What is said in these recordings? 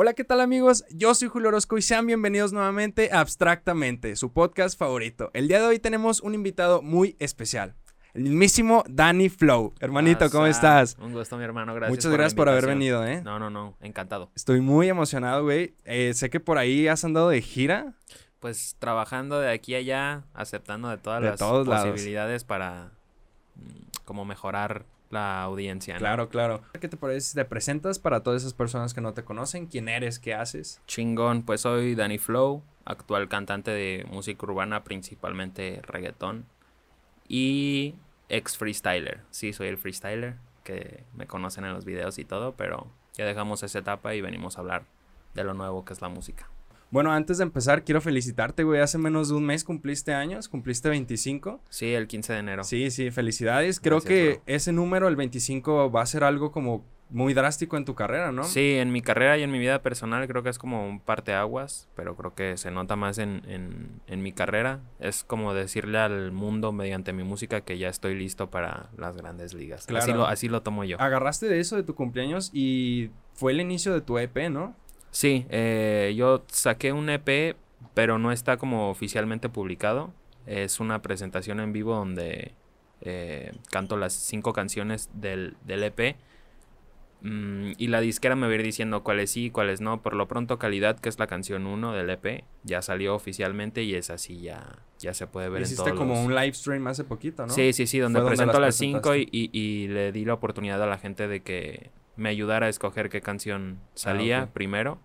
Hola, ¿qué tal amigos? Yo soy Julio Orozco y sean bienvenidos nuevamente a Abstractamente, su podcast favorito. El día de hoy tenemos un invitado muy especial. El mismísimo Danny Flow. Hermanito, ¿cómo estás? Un gusto, mi hermano. Gracias. Muchas gracias por haber venido, ¿eh? No, no, no. Encantado. Estoy muy emocionado, güey. Eh, sé que por ahí has andado de gira. Pues trabajando de aquí a allá, aceptando de todas las posibilidades para mm, como mejorar la audiencia. Claro, claro. ¿Qué te parece si te presentas para todas esas personas que no te conocen? ¿Quién eres? ¿Qué haces? Chingón, pues soy Danny Flow, actual cantante de música urbana, principalmente reggaetón. Y ex freestyler. Sí, soy el freestyler, que me conocen en los videos y todo, pero ya dejamos esa etapa y venimos a hablar de lo nuevo que es la música. Bueno, antes de empezar, quiero felicitarte, güey. Hace menos de un mes cumpliste años, cumpliste 25. Sí, el 15 de enero. Sí, sí, felicidades. Creo que ese número, el 25, va a ser algo como muy drástico en tu carrera, ¿no? Sí, en mi carrera y en mi vida personal creo que es como un parteaguas, pero creo que se nota más en, en, en, mi carrera. Es como decirle al mundo mediante mi música que ya estoy listo para las grandes ligas. Claro. Así, lo, así lo tomo yo. Agarraste de eso de tu cumpleaños y fue el inicio de tu EP, ¿no? Sí, eh, yo saqué un EP, pero no está como oficialmente publicado. Es una presentación en vivo donde eh, canto las cinco canciones del, del EP. Mm, y la disquera me va a ir diciendo cuáles sí y cuáles no. Por lo pronto, Calidad, que es la canción 1 del EP, ya salió oficialmente y es así, ya, ya se puede ver Hiciste en todos como un live stream hace poquito, ¿no? Sí, sí, sí, donde presento las cinco y, y, le di la oportunidad a la gente de que me ayudara a escoger qué canción ah, salía primero.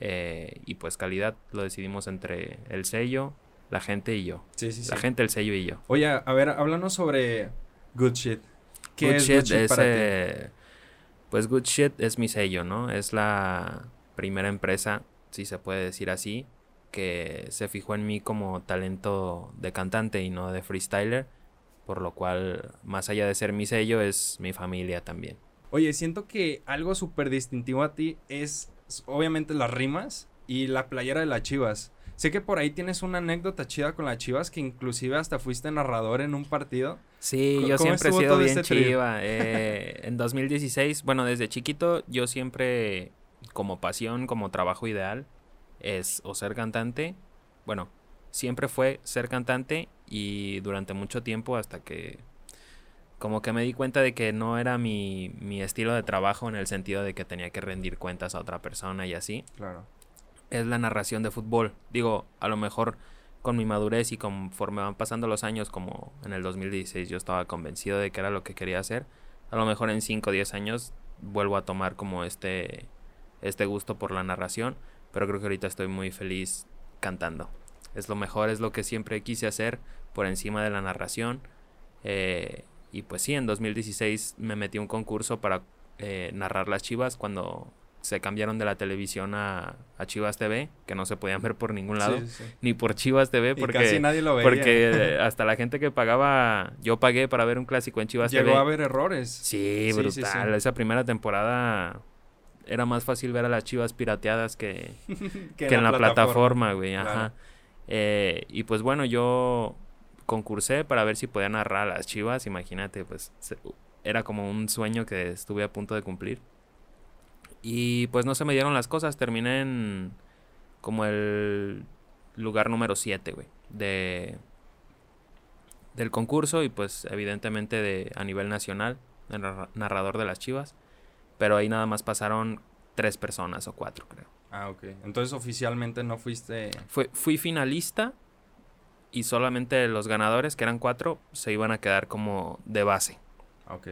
Eh, y pues calidad lo decidimos entre el sello, la gente y yo. Sí, sí, la gente, el sello y yo. Oye, a ver, háblanos sobre Good Shit. ¿Qué Good es Shit Good Shit para ti? Pues Good Shit es mi sello, ¿no? Es la primera empresa, si se puede decir así, que se fijó en mí como talento de cantante y no de freestyler, por lo cual, más allá de ser mi sello, es mi familia también. Oye, siento que algo súper distintivo a ti es obviamente las rimas y la playera de las Chivas. Sé que por ahí tienes una anécdota chida con las Chivas, que inclusive hasta fuiste narrador en un partido. Sí, yo siempre he sido bien este chiva. Eh, en 2016, bueno, desde chiquito yo siempre, como pasión, como trabajo ideal, es o ser cantante, bueno, siempre fue ser cantante y durante mucho tiempo hasta que como que me di cuenta de que no era mi, mi, estilo de trabajo en el sentido de que tenía que rendir cuentas a otra persona y así. Claro. Es la narración de fútbol. Digo, a lo mejor con mi madurez y conforme van pasando los años, como en el 2016 yo estaba convencido de que era lo que quería hacer, a lo mejor en 5 o 10 años vuelvo a tomar como este, este gusto por la narración, pero creo que ahorita estoy muy feliz cantando. Es lo mejor, es lo que siempre quise hacer por encima de la narración. Eh, y pues sí, en 2016 me metí a un concurso para eh, narrar las Chivas cuando se cambiaron de la televisión a, Chivas TV, que no se podían ver por ningún lado, ni por Chivas TV, porque, casi nadie lo veía. porque hasta la gente que pagaba, yo pagué para ver un clásico en Chivas TV. Llegó a haber errores. Sí, brutal. Esa primera temporada era más fácil ver a las Chivas pirateadas que, que, en, la, plataforma, güey. Ajá. Eh, y pues bueno, yo concursé para ver si podía narrar a las Chivas, imagínate, pues era como un sueño que estuve a punto de cumplir. Y pues no se me dieron las cosas, terminé en como el lugar número 7, güey, de del concurso y pues evidentemente de a nivel nacional, el narrador de las Chivas, pero ahí nada más pasaron tres personas o cuatro, creo. Ah, ok. Entonces oficialmente no fuiste... Fue, fui finalista y solamente los ganadores, que eran cuatro, se iban a quedar como de base. Ok.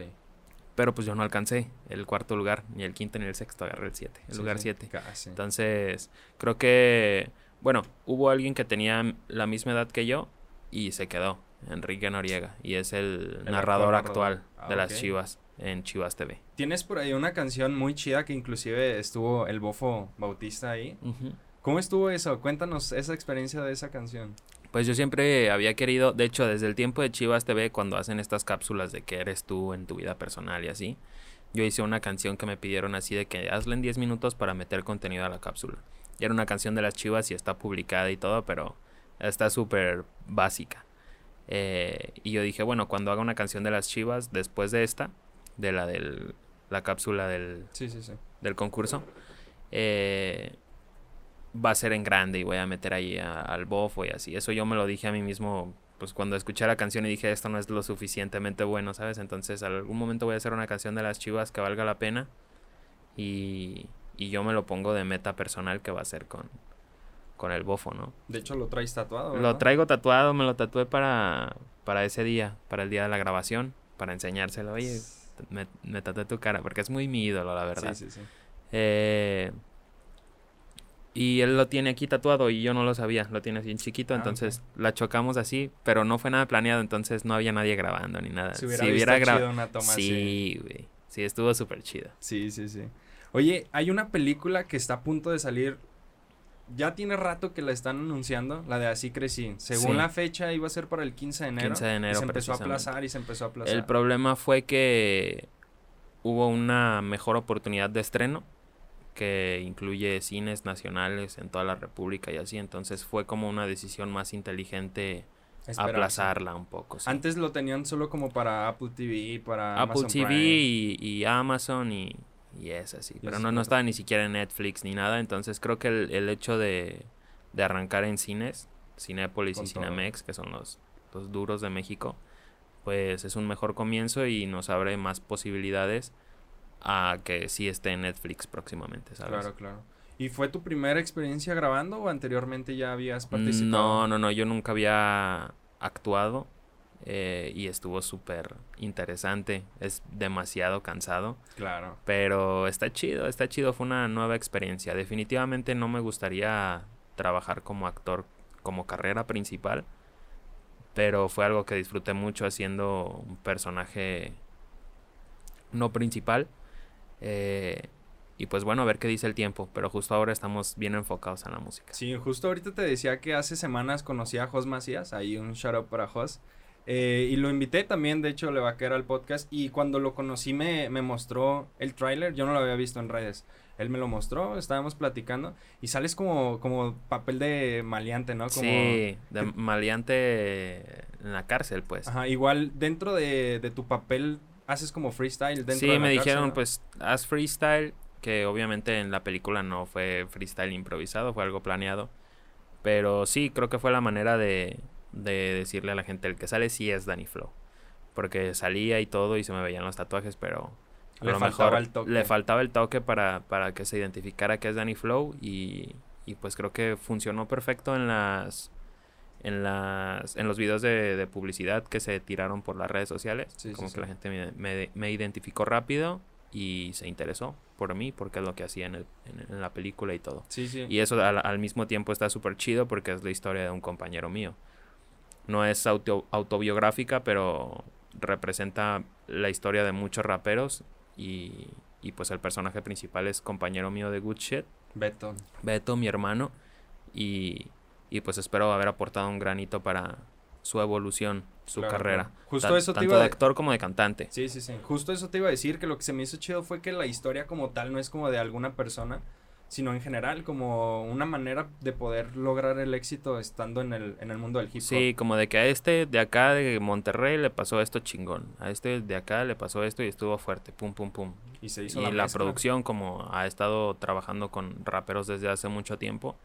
Pero pues yo no alcancé el cuarto lugar, ni el quinto ni el sexto, agarré el siete, el lugar siete. Entonces, creo que, bueno, hubo alguien que tenía la misma edad que yo y se quedó, Enrique Noriega, y es el, narrador actual ah, de las Chivas en Chivas TV. Tienes por ahí una canción muy chida que inclusive estuvo el Bofo Bautista ahí. ¿Cómo estuvo eso? Cuéntanos esa experiencia de esa canción. Pues yo siempre había querido, de hecho, desde el tiempo de Chivas TV, cuando hacen estas cápsulas de que eres tú en tu vida personal y así, yo hice una canción que me pidieron así de que hazle en 10 minutos para meter contenido a la cápsula. Y era una canción de las Chivas y está publicada y todo, pero está súper básica. Eh, y yo dije, bueno, cuando haga una canción de las Chivas, después de esta, de la de la cápsula del, sí, sí, sí. del concurso, eh, va a ser en grande y voy a meter ahí al bofo y así. Eso yo me lo dije a mí mismo, pues cuando escuché la canción y dije, esto no es lo suficientemente bueno, ¿sabes? Entonces, algún momento voy a hacer una canción de las chivas que valga la pena y, y yo me lo pongo de meta personal que va a ser con, con el bofo, ¿no? De hecho, lo traes tatuado. Lo traigo tatuado, me lo tatué para, para ese día, para el día de la grabación, para enseñárselo. Oye, me, me tatué tu cara, porque es muy mi ídolo, la verdad. Sí, sí, sí. Eh, y él lo tiene aquí tatuado y yo no lo sabía, lo tiene así en chiquito, ah, entonces la chocamos así, pero no fue nada planeado, entonces no había nadie grabando ni nada. Si hubiera, grabado una toma sí, güey. Sí, estuvo súper chido. Sí, sí, sí. Oye, hay una película que está a punto de salir. Ya tiene rato que la están anunciando, la de Así Crecí. Según la fecha iba a ser para el 15 de enero. 15 de enero. se empezó a aplazar y se empezó a aplazar. El problema fue que hubo una mejor oportunidad de estreno que incluye cines nacionales en toda la República y así. Entonces fue como una decisión más inteligente aplazarla un poco. Antes lo tenían solo como para Apple TV, para Apple TV y, Amazon y, y es así. Pero no, no estaba ni siquiera en Netflix ni nada. Entonces creo que el, hecho de, de, arrancar en cines, Cinépolis y Cinemex, que son los, los duros de México, pues es un mejor comienzo y nos abre más posibilidades a que sí esté en Netflix próximamente, ¿sabes? Claro, claro. ¿Y fue tu primera experiencia grabando o anteriormente ya habías participado? No, no, no, yo nunca había actuado eh, y estuvo súper interesante. Es demasiado cansado. Claro. Pero está chido, está chido, fue una nueva experiencia. Definitivamente no me gustaría trabajar como actor como carrera principal, pero fue algo que disfruté mucho haciendo un personaje no principal eh, y pues bueno, a ver qué dice el tiempo, pero justo ahora estamos bien enfocados en la música. Sí, justo ahorita te decía que hace semanas conocí a Jos Macías, ahí un shout out para Jos. Eh, y lo invité también, de hecho, le va a quedar al podcast. Y cuando lo conocí me, me mostró el tráiler, yo no lo había visto en redes. Él me lo mostró, estábamos platicando y sales como, como papel de maleante, ¿no? Como, sí, de maleante en la cárcel, pues. Ajá, igual dentro de, de tu papel haces como freestyle dentro sí, me dijeron, pues, haz freestyle, que obviamente en la película no fue freestyle improvisado, fue algo planeado. Pero sí, creo que fue la manera de, de decirle a la gente, el que sale sí es Danny Flow. Porque salía y todo y se me veían los tatuajes, pero a le lo faltaba mejor el toque. le faltaba el toque para, para que se identificara que es Danny Flow y, y pues creo que funcionó perfecto en las en las en los videos de, publicidad que se tiraron por las redes sociales. Como que la gente me, identificó rápido y se interesó por mí porque es lo que hacía en, el, en, la película y todo. Y eso al, mismo tiempo está súper chido porque es la historia de un compañero mío. No es auto, autobiográfica pero representa la historia de muchos raperos y, y pues el personaje principal es compañero mío de Good Shit. Beto. Beto mi hermano. Y y pues espero haber aportado un granito para su evolución, su carrera. Justo eso te tanto de actor como de cantante. Sí, sí, sí. Justo eso te iba a decir, que lo que se me hizo chido fue que la historia como tal no es como de alguna persona, sino en general como una manera de poder lograr el éxito estando en el, en el mundo del hip hop. Sí, como de que a este de acá de Monterrey le pasó esto chingón, a este de acá le pasó esto y estuvo fuerte, pum, pum, pum. Y se hizo y la producción como ha estado trabajando con raperos desde hace mucho tiempo,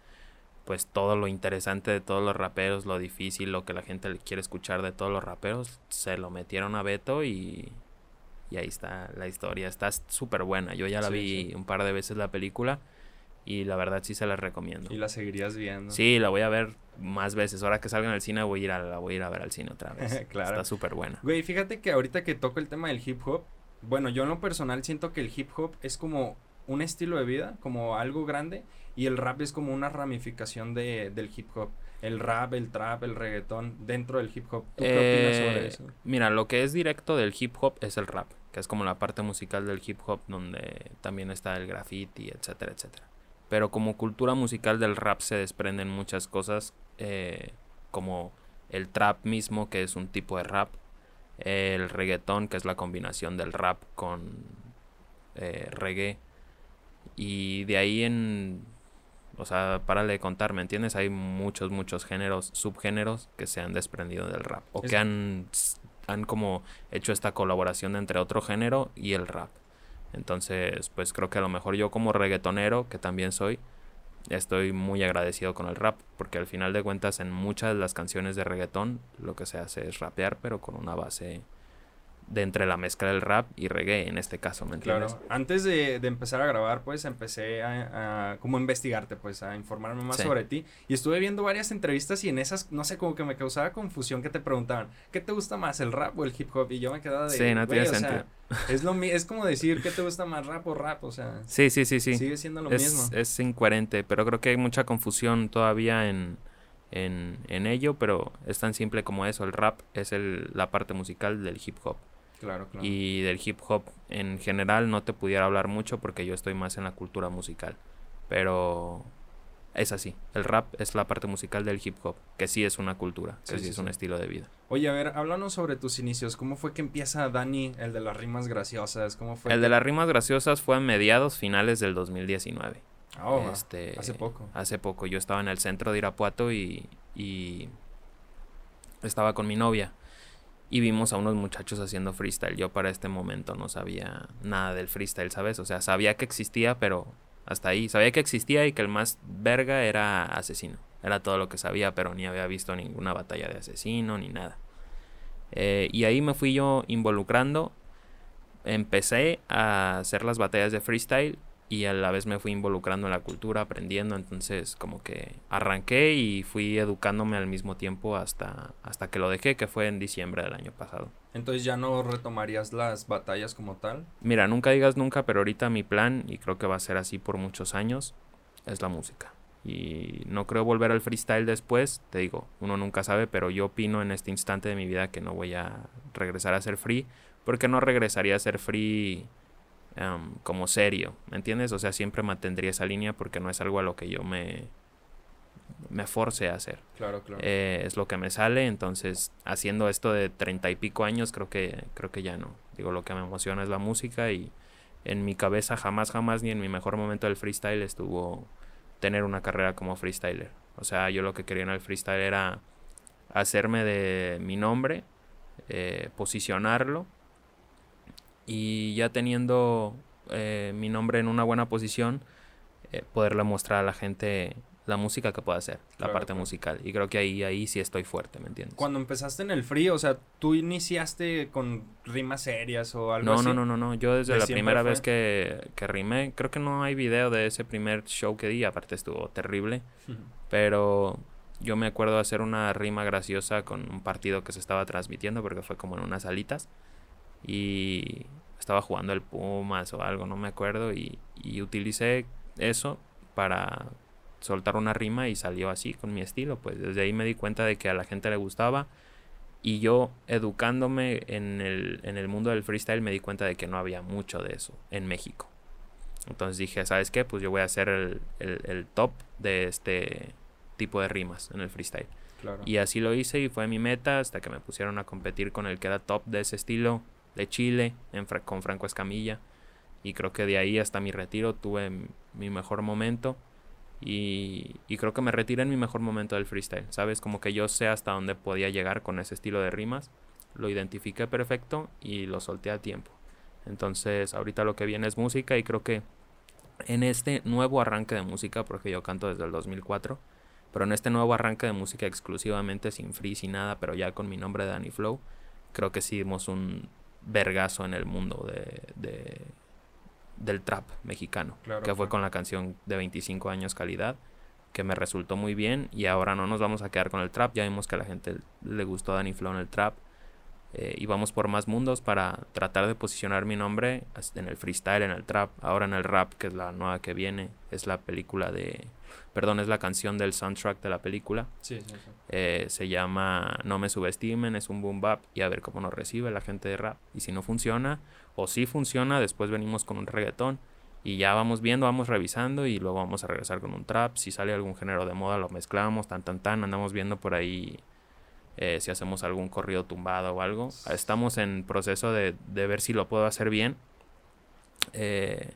pues todo lo interesante de todos los raperos, lo difícil, lo que la gente quiere escuchar de todos los raperos, se lo metieron a Beto y, y ahí está la historia. Está súper buena. Yo ya la vi un par de veces la película y la verdad sí se la recomiendo. ¿Y la seguirías viendo? Sí, la voy a ver más veces. Ahora que salga en el cine voy a ir a, la voy a, ir a ver al cine otra vez. claro. Está súper buena. Güey, fíjate que ahorita que toco el tema del hip hop, bueno, yo en lo personal siento que el hip hop es como un estilo de vida, como algo grande y el rap es como una ramificación de, del hip hop. El rap, el trap, el reggaetón dentro del hip hop. ¿Tú qué opinas sobre eh, eso? Mira, lo que es directo del hip hop es el rap, que es como la parte musical del hip hop donde también está el graffiti, etcétera, etcétera. Pero como cultura musical del rap se desprenden muchas cosas, eh, como el trap mismo, que es un tipo de rap, el reggaetón, que es la combinación del rap con eh, reggae, y de ahí en o sea, párale de contar, ¿me entiendes? Hay muchos, muchos géneros, subgéneros que se han desprendido del rap. O que han, han como hecho esta colaboración entre otro género y el rap. Entonces, pues creo que a lo mejor yo como reggaetonero, que también soy, estoy muy agradecido con el rap, porque al final de cuentas en muchas de las canciones de reggaetón lo que se hace es rapear, pero con una base de entre la mezcla del rap y reggae en este caso, ¿me entiendes? Claro. Antes de, empezar a grabar, pues empecé a, como investigarte, pues a informarme más sobre ti. Y estuve viendo varias entrevistas y en esas, no sé, como que me causaba confusión que te preguntaban, ¿qué te gusta más, el rap o el hip hop? Y yo me quedaba de... Sí, no tiene sentido. es, lo, es como decir, ¿qué te gusta más, rap o rap? O sea... Sí, sí, sí, sí. Sigue siendo lo mismo. Es incoherente, pero creo que hay mucha confusión todavía en... En, en ello, pero es tan simple como eso, el rap es el, la parte musical del hip hop. Claro, claro. Y del hip hop en general no te pudiera hablar mucho porque yo estoy más en la cultura musical. Pero es así. El rap es la parte musical del hip hop, que sí es una cultura, que sí, es un estilo de vida. Oye, a ver, háblanos sobre tus inicios. ¿Cómo fue que empieza Dani, el de las rimas graciosas? ¿Cómo fue? El de las rimas graciosas fue a mediados finales del 2019. Oh, este, hace poco. Hace poco. Yo estaba en el centro de Irapuato y, y estaba con mi novia y vimos a unos muchachos haciendo freestyle. Yo para este momento no sabía nada del freestyle, ¿sabes? O sea, sabía que existía, pero hasta ahí. Sabía que existía y que el más verga era asesino. Era todo lo que sabía, pero ni había visto ninguna batalla de asesino ni nada. Eh, y ahí me fui yo involucrando. Empecé a hacer las batallas de freestyle y a la vez me fui involucrando en la cultura, aprendiendo, entonces como que arranqué y fui educándome al mismo tiempo hasta, hasta que lo dejé, que fue en diciembre del año pasado. Entonces ya no retomarías las batallas como tal. Mira, nunca digas nunca, pero ahorita mi plan, y creo que va a ser así por muchos años, es la música. Y no creo volver al freestyle después, te digo, uno nunca sabe, pero yo opino en este instante de mi vida que no voy a regresar a ser free, porque no regresaría a ser free como serio, ¿me entiendes? O sea, siempre mantendría esa línea porque no es algo a lo que yo me, me force a hacer. Claro, claro. Eh, es lo que me sale, entonces haciendo esto de treinta y pico años creo que, creo que ya no. Digo, lo que me emociona es la música y en mi cabeza jamás, jamás, ni en mi mejor momento del freestyle estuvo tener una carrera como freestyler. O sea, yo lo que quería en el freestyle era hacerme de mi nombre, eh, posicionarlo y ya teniendo eh, mi nombre en una buena posición, eh, poderle mostrar a la gente la música que puedo hacer, la parte musical. Y creo que ahí, ahí sí estoy fuerte, ¿me entiendes? Cuando empezaste en el free, o sea, ¿tú iniciaste con rimas serias o algo no, así? No, no, no, no, yo desde la primera vez que, que rimé, creo que no hay video de ese primer show que di, aparte estuvo terrible, pero yo me acuerdo de hacer una rima graciosa con un partido que se estaba transmitiendo porque fue como en unas salitas y estaba jugando el Pumas o algo, no me acuerdo, y, y utilicé eso para soltar una rima y salió así con mi estilo, pues desde ahí me di cuenta de que a la gente le gustaba y yo educándome en el, en el mundo del freestyle me di cuenta de que no había mucho de eso en México. Entonces dije, ¿sabes qué? Pues yo voy a ser el, el, top de este tipo de rimas en el freestyle. Y así lo hice y fue mi meta hasta que me pusieron a competir con el que era top de ese estilo de Chile con Franco Escamilla. Y creo que de ahí hasta mi retiro tuve mi mejor momento. Y, creo que me retiré en mi mejor momento del freestyle. ¿Sabes? Como que yo sé hasta dónde podía llegar con ese estilo de rimas. Lo identifiqué perfecto y lo solté a tiempo. Entonces ahorita lo que viene es música y creo que en este nuevo arranque de música, porque yo canto desde el 2004, pero en este nuevo arranque de música exclusivamente sin free, sin nada, pero ya con mi nombre Danny Flow, creo que sí un, vergazo en el mundo de, del trap mexicano, que fue con la canción de 25 años calidad, que me resultó muy bien y ahora no nos vamos a quedar con el trap, ya vimos que a la gente le gustó Danny Flow en el trap eh, y vamos por más mundos para tratar de posicionar mi nombre en el freestyle, en el trap, ahora en el rap, que es la nueva que viene, es la película de perdón, es la canción del soundtrack de la película. Sí, sí, sí. Eh, se llama No me subestimen, es un boom bap y a ver cómo nos recibe la gente de rap. Y si no funciona, o si funciona, después venimos con un reggaetón y ya vamos viendo, vamos revisando y luego vamos a regresar con un trap. Si sale algún género de moda, lo mezclamos, tan, tan, tan, andamos viendo por ahí. Eh, si hacemos algún corrido tumbado o algo. Estamos en proceso de, de ver si lo puedo hacer bien. Eh,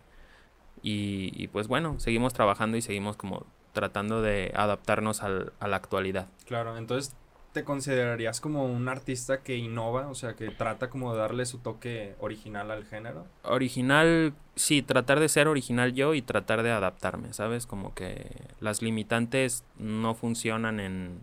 y, y, pues bueno, seguimos trabajando y seguimos como tratando de adaptarnos al, a la actualidad. Claro, entonces te considerarías como un artista que innova, o sea, que trata como de darle su toque original al género. Original, sí, tratar de ser original yo y tratar de adaptarme, ¿sabes? Como que las limitantes no funcionan en,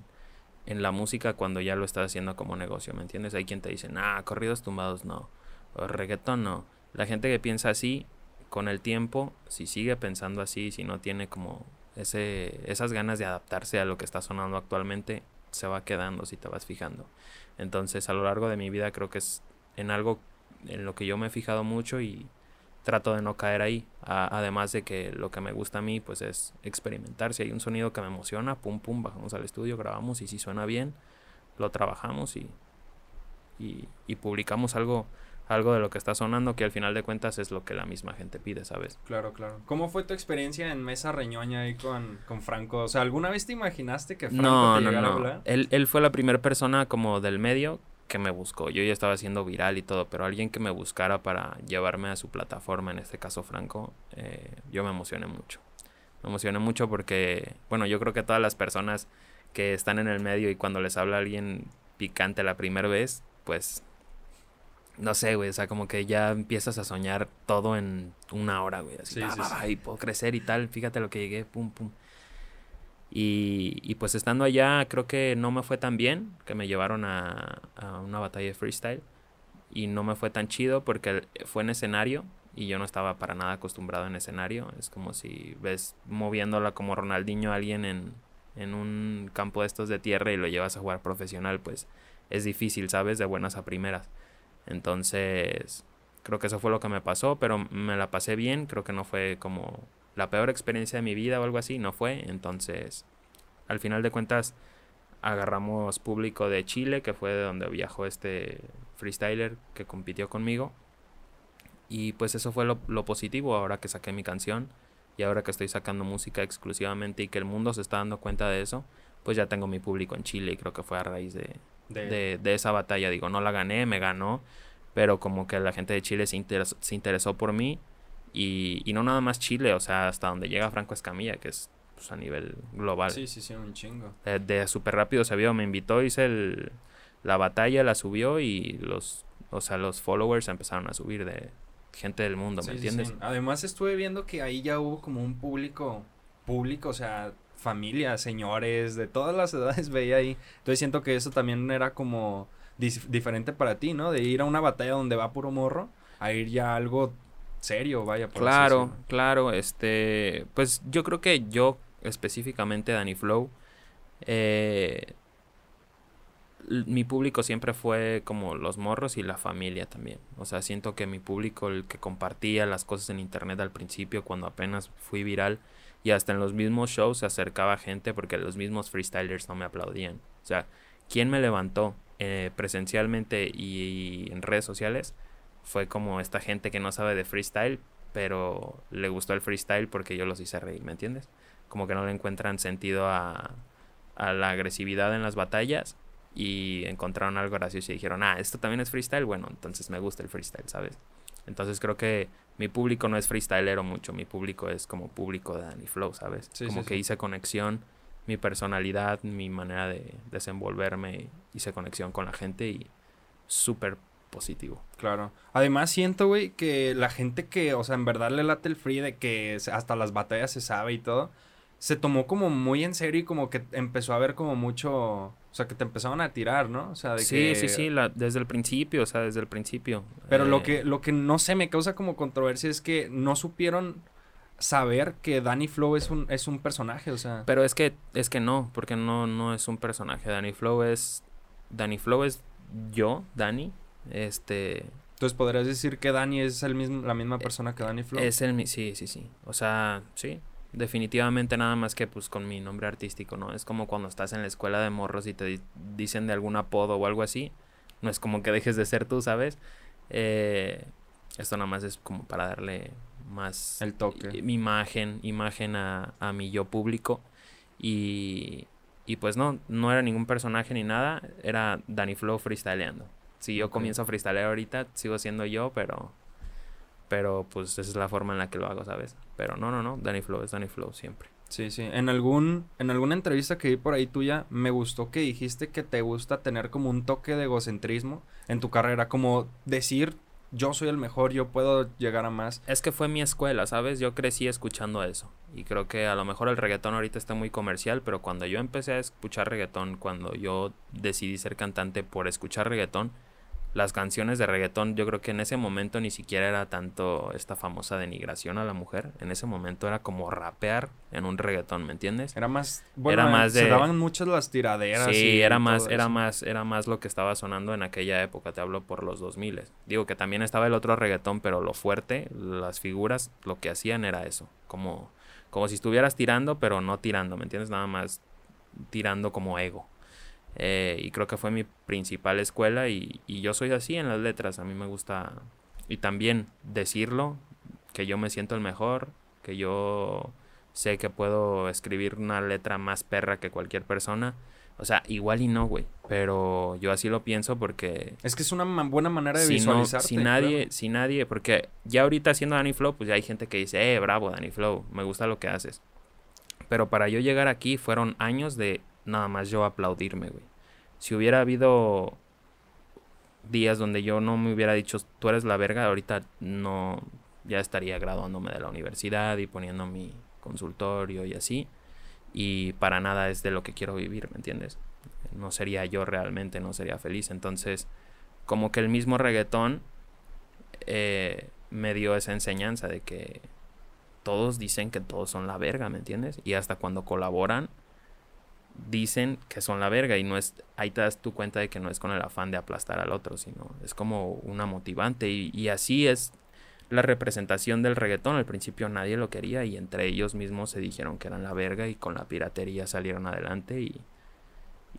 en la música cuando ya lo estás haciendo como negocio, ¿me entiendes? Hay quien te dice, nah, corridos tumbados no, o reggaetón no. La gente que piensa así, con el tiempo, si sigue pensando así, si no tiene como ese, esas ganas de adaptarse a lo que está sonando actualmente, se va quedando si te vas fijando. Entonces a lo largo de mi vida creo que es en algo en lo que yo me he fijado mucho y trato de no caer ahí. además de que lo que me gusta a mí pues es experimentar. Si hay un sonido que me emociona, pum pum, bajamos al estudio, grabamos y si suena bien, lo trabajamos y, y publicamos algo algo de lo que está sonando que al final de cuentas es lo que la misma gente pide, ¿sabes? Claro, claro. ¿Cómo fue tu experiencia en Mesa Reñoña ahí con, con Franco? O sea, ¿alguna vez te imaginaste que Franco no, te llegara no, no. a hablar? Él, él fue la primera persona como del medio que me buscó. Yo ya estaba haciendo viral y todo, pero alguien que me buscara para llevarme a su plataforma, en este caso Franco, eh, yo me emocioné mucho. Me emocioné mucho porque, bueno, yo creo que todas las personas que están en el medio y cuando les habla alguien picante la primera vez, pues no sé, güey, o sea, como que ya empiezas a soñar todo en una hora, güey. Así, y puedo crecer y tal, fíjate lo que llegué, pum, pum. Y, y, pues estando allá, creo que no me fue tan bien, que me llevaron a, a, una batalla de freestyle. Y no me fue tan chido porque fue en escenario y yo no estaba para nada acostumbrado en escenario. Es como si ves moviéndola como Ronaldinho a alguien en, en un campo de estos de tierra y lo llevas a jugar profesional, pues es difícil, ¿sabes? De buenas a primeras. Entonces, creo que eso fue lo que me pasó, pero me la pasé bien, creo que no fue como la peor experiencia de mi vida o algo así, no fue. Entonces, al final de cuentas, agarramos público de Chile, que fue de donde viajó este freestyler que compitió conmigo. Y pues eso fue lo, positivo ahora que saqué mi canción y ahora que estoy sacando música exclusivamente y que el mundo se está dando cuenta de eso, pues ya tengo mi público en Chile y creo que fue a raíz de, de, esa batalla. Digo, no la gané, me ganó, pero como que la gente de Chile se interesó, se interesó por mí y, y, no nada más Chile, o sea, hasta donde llega Franco Escamilla, que es pues, a nivel global. Sí, sí, sí, un chingo. De, súper rápido se vio, me invitó, hice el, la batalla, la subió y los, o sea, los followers empezaron a subir de gente del mundo, ¿me entiendes? Además estuve viendo que ahí ya hubo como un público, público, o sea, familia, señores, de todas las edades veía ahí. Entonces siento que eso también era como diferente para ti, ¿no? De ir a una batalla donde va puro morro, a ir ya a algo serio, vaya. Por claro, claro, este, pues yo creo que yo específicamente Danny Flow, eh, mi público siempre fue como los morros y la familia también. O sea, siento que mi público, el que compartía las cosas en internet al principio, cuando apenas fui viral, y hasta en los mismos shows se acercaba gente porque los mismos freestylers no me aplaudían. O sea, ¿quién me levantó eh, presencialmente y, en redes sociales? Fue como esta gente que no sabe de freestyle, pero le gustó el freestyle porque yo los hice reír, ¿me entiendes? Como que no le encuentran sentido a, a la agresividad en las batallas y encontraron algo gracioso y dijeron, ah, esto también es freestyle, bueno, entonces me gusta el freestyle, ¿sabes? Entonces creo que mi público no es freestylero mucho, mi público es como público de Danny Flow, ¿sabes? como que hice conexión, mi personalidad, mi manera de desenvolverme, hice conexión con la gente y súper positivo. Claro. Además siento, güey, que la gente que, o sea, en verdad le late el free de que hasta las batallas se sabe y todo, se tomó como muy en serio y como que empezó a ver como mucho, o sea, que te empezaron a tirar, ¿no? O sea, de sí, sí, sí, la, desde el principio, o sea, desde el principio. Pero lo eh, que lo que no sé me causa como controversia es que no supieron saber que Danny Flow es un es un personaje, o sea. Pero es que es que no, porque no no es un personaje. Danny Flow es Danny Flow es yo, Danny, este entonces podrías decir que Danny es el mismo la misma persona que Danny Flow. Es el sí, sí, sí. O sea, sí, definitivamente nada más que pues con mi nombre artístico, ¿no? Es como cuando estás en la escuela de morros y te dicen de algún apodo o algo así. No es como que dejes de ser tú, ¿sabes? Eh, esto nada más es como para darle más... El toque. Imagen, imagen a, a mi yo público. Y, y pues no, no era ningún personaje ni nada, era Danny Flow freestyleando. Si yo comienzo a freestylear ahorita, sigo siendo yo, pero pero pues esa es la forma en la que lo hago, ¿sabes? Pero no, no, no, Danny Flow es Danny Flow siempre. Sí, sí. En algún, en alguna entrevista que vi por ahí tuya, me gustó que dijiste que te gusta tener como un toque de egocentrismo en tu carrera, como decir yo soy el mejor, yo puedo llegar a más. Es que fue mi escuela, ¿sabes? Yo crecí escuchando eso. Y creo que a lo mejor el reggaetón ahorita está muy comercial, pero cuando yo empecé a escuchar reggaetón, cuando yo decidí ser cantante por escuchar reggaetón, las canciones de reggaetón, yo creo que en ese momento ni siquiera era tanto esta famosa denigración a la mujer. En ese momento era como rapear en un reggaetón, ¿me entiendes? Era más, bueno, era más de, se daban muchas las tiraderas. Sí, era más, era más, era más lo que estaba sonando en aquella época. Te hablo por los 2000 Digo que también estaba el otro reggaetón, pero lo fuerte, las figuras, lo que hacían era eso, como, como si estuvieras tirando, pero no tirando, ¿me entiendes? Nada más tirando como ego. Eh, y creo que fue mi principal escuela y, y, yo soy así en las letras. A mí me gusta y también decirlo, que yo me siento el mejor, que yo sé que puedo escribir una letra más perra que cualquier persona. O sea, igual y no, güey. Pero yo así lo pienso porque... Es que es una buena manera de si visualizarte. si nadie, si nadie, porque ya ahorita haciendo Danny Flow, pues ya hay gente que dice, eh, bravo Danny Flow, me gusta lo que haces. Pero para yo llegar aquí fueron años de nada más yo aplaudirme, güey. Si hubiera habido días donde yo no me hubiera dicho, tú eres la verga, ahorita no, ya estaría graduándome de la universidad y poniendo mi consultorio y así. Y para nada es de lo que quiero vivir, ¿me entiendes? No sería yo realmente, no sería feliz. Entonces, como que el mismo reggaetón eh, me dio esa enseñanza de que todos dicen que todos son la verga, ¿me entiendes? Y hasta cuando colaboran, dicen que son la verga y no es, ahí te das tu cuenta de que no es con el afán de aplastar al otro, sino es como una motivante y, y así es la representación del reggaetón. Al principio nadie lo quería y entre ellos mismos se dijeron que eran la verga y con la piratería salieron adelante y,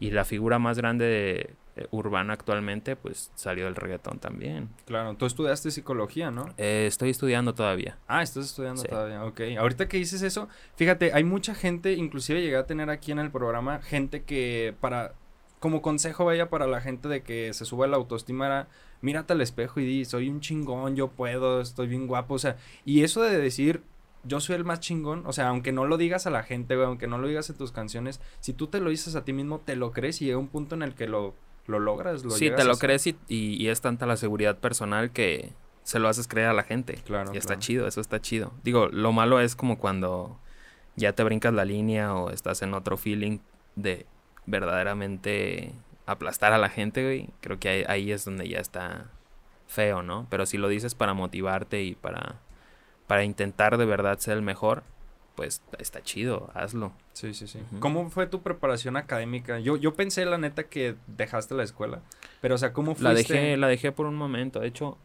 y la figura más grande de, eh, urbana actualmente, pues salió del reggaetón también. Claro, tú estudiaste psicología, ¿no? Eh, estoy estudiando todavía. Ah, estás estudiando todavía, ok. Ahorita que dices eso, fíjate, hay mucha gente, inclusive llegué a tener aquí en el programa, gente que para, como consejo vaya para la gente de que se suba la autoestima era, mírate al espejo y di, soy un chingón, yo puedo, estoy bien guapo, o sea, y eso de decir, yo soy el más chingón. O sea, aunque no lo digas a la gente, güey, aunque no lo digas en tus canciones, si tú te lo dices a ti mismo, te lo crees y llega un punto en el que lo lo logras. Lo sí, te lo crees y, y, es tanta la seguridad personal que se lo haces creer a la gente. Claro. Y está chido, eso está chido. Digo, lo malo es como cuando ya te brincas la línea o estás en otro feeling de verdaderamente aplastar a la gente, güey. Creo que ahí, ahí es donde ya está feo, ¿no? Pero si lo dices para motivarte y para, para intentar de verdad ser el mejor, pues está chido, hazlo. Sí, sí, sí. ¿Cómo fue tu preparación académica? Yo, yo pensé, la neta, que dejaste la escuela. Pero, o sea, ¿cómo fuiste? La dejé, la dejé por un momento. De hecho,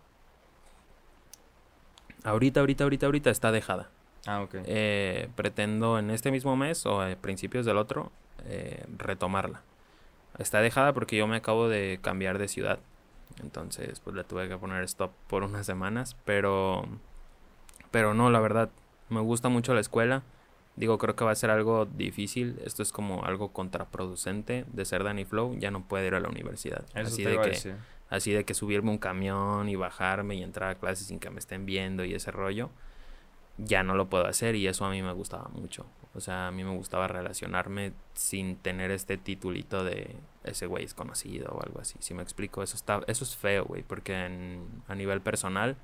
ahorita, ahorita, ahorita, ahorita está dejada. Ah, ok. Eh, pretendo en este mismo mes o a principios del otro eh, retomarla. Está dejada porque yo me acabo de cambiar de ciudad. Entonces, pues le tuve que poner stop por unas semanas. Pero, pero no, la verdad, me gusta mucho la escuela. Digo, creo que va a ser algo difícil. Esto es como algo contraproducente de ser Danny Flow. Ya no puedo ir a la universidad. así de que, así de que subirme un camión y bajarme y entrar a clases sin que me estén viendo y ese rollo. Ya no lo puedo hacer y eso a mí me gustaba mucho. O sea, a mí me gustaba relacionarme sin tener este titulito de ese güey es conocido o algo así. Si me explico, eso está, eso es feo, güey, porque a nivel personal